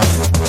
Bye.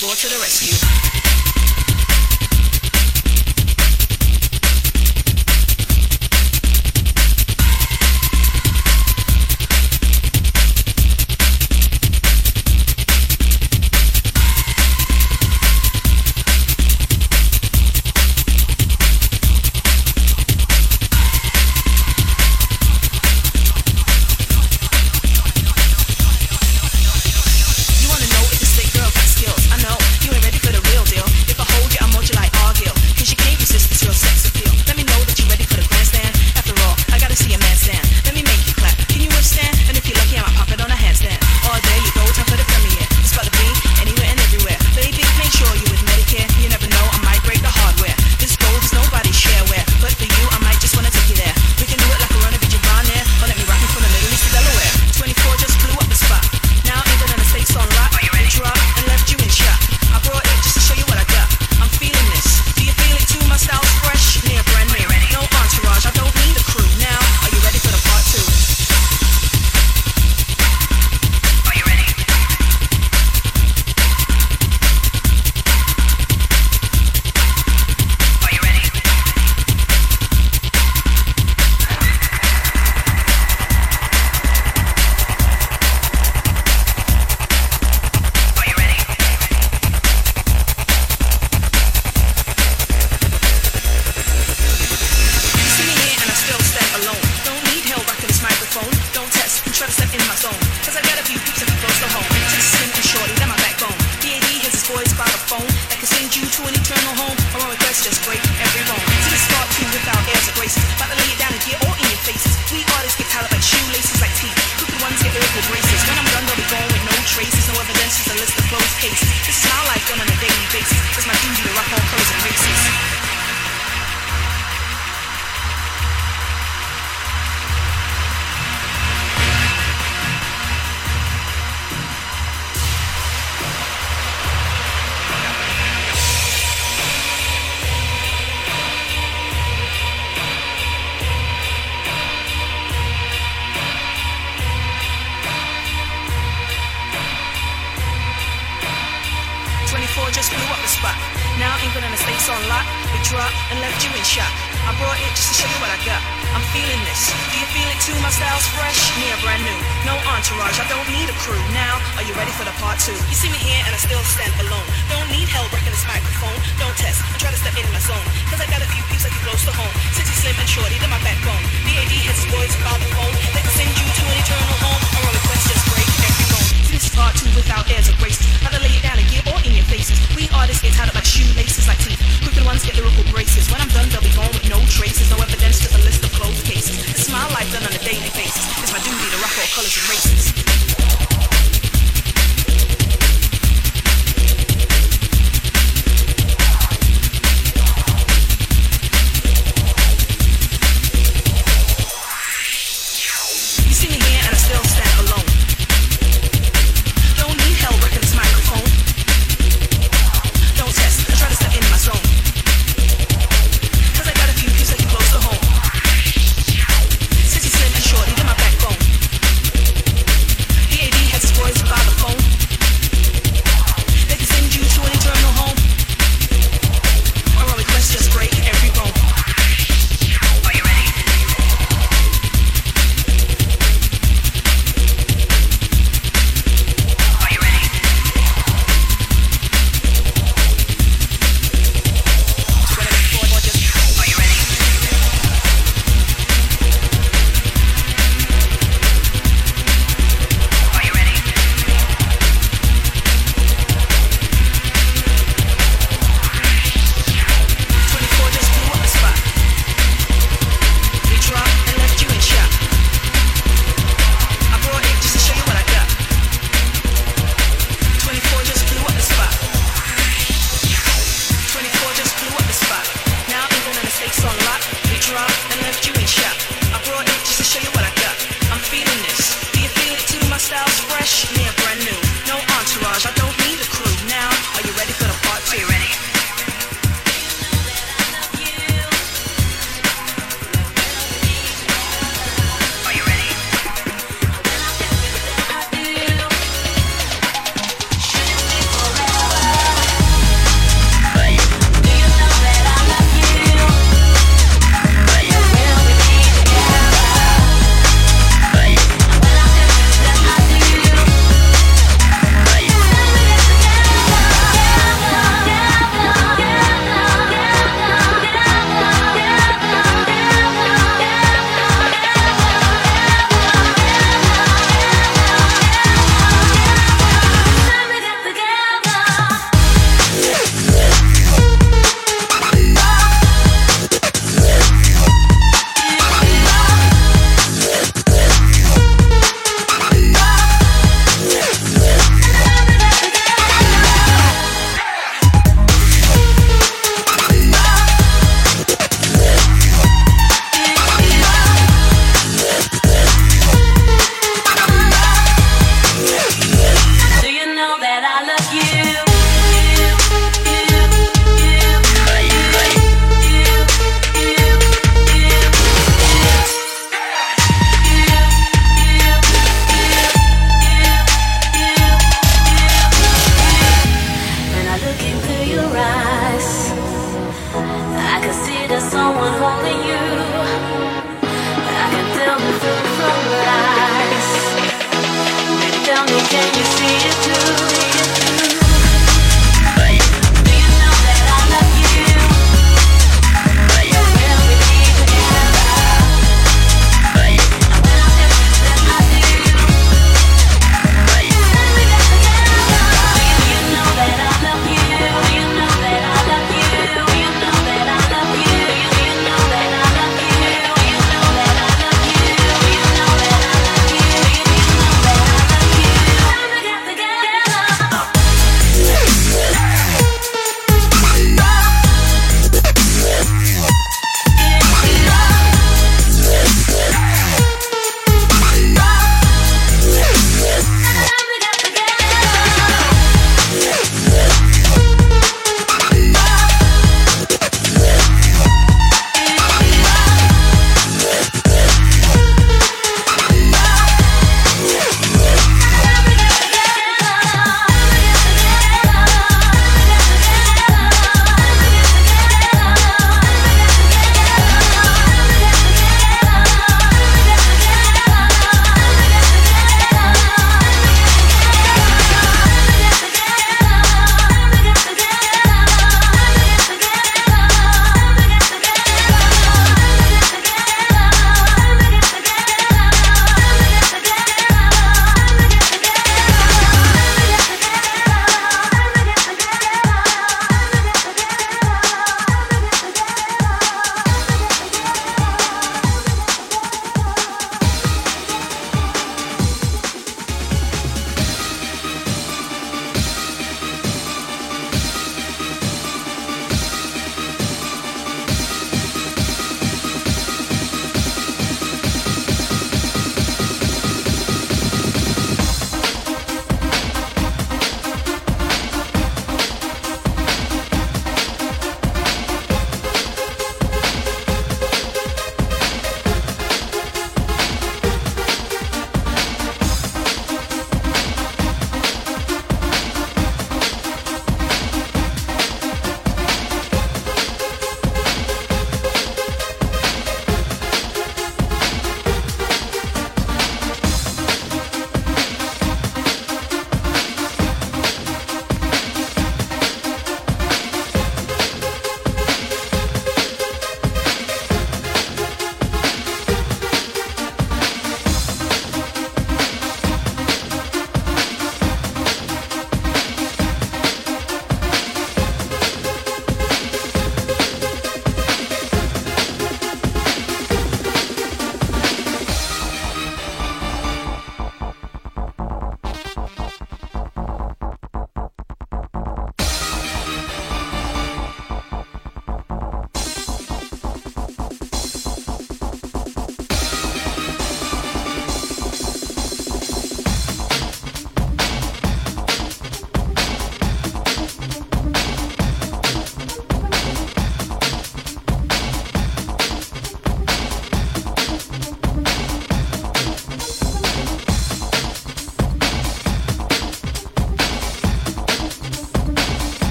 Here I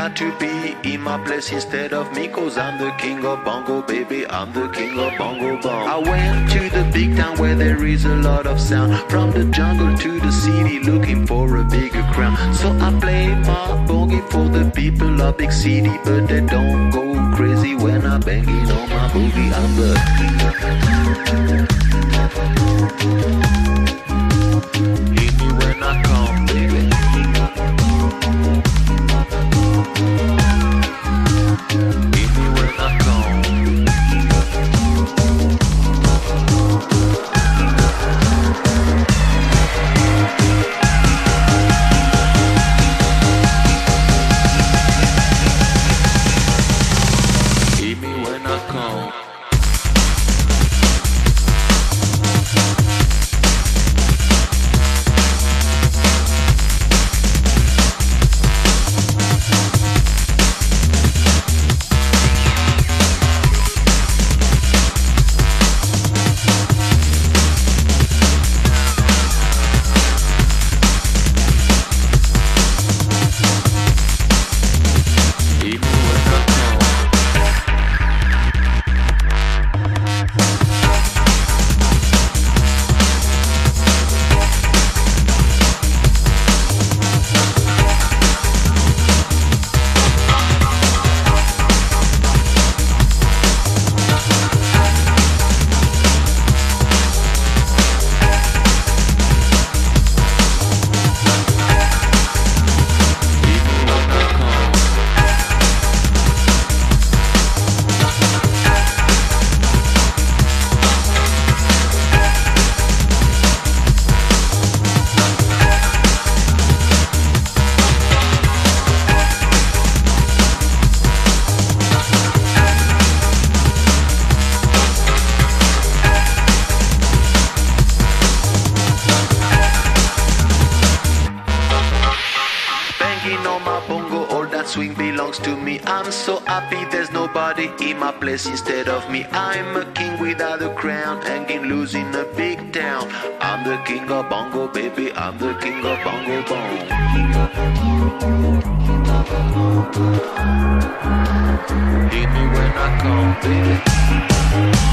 like to be in my place instead of me, cause I'm the king of bongo, baby. I'm the king of bongo bong. I went to the big town where there is a lot of sound. From the jungle to the city, looking for a bigger crown. So I play my boogie for the people of big city, but they don't go crazy when I'm banging on my boogie. I'm the place instead of me. I'm a king without a crown, hanging loose in a big town. I'm the king of bongo, baby. I'm the king of bongo bong. Hit me when I come, baby.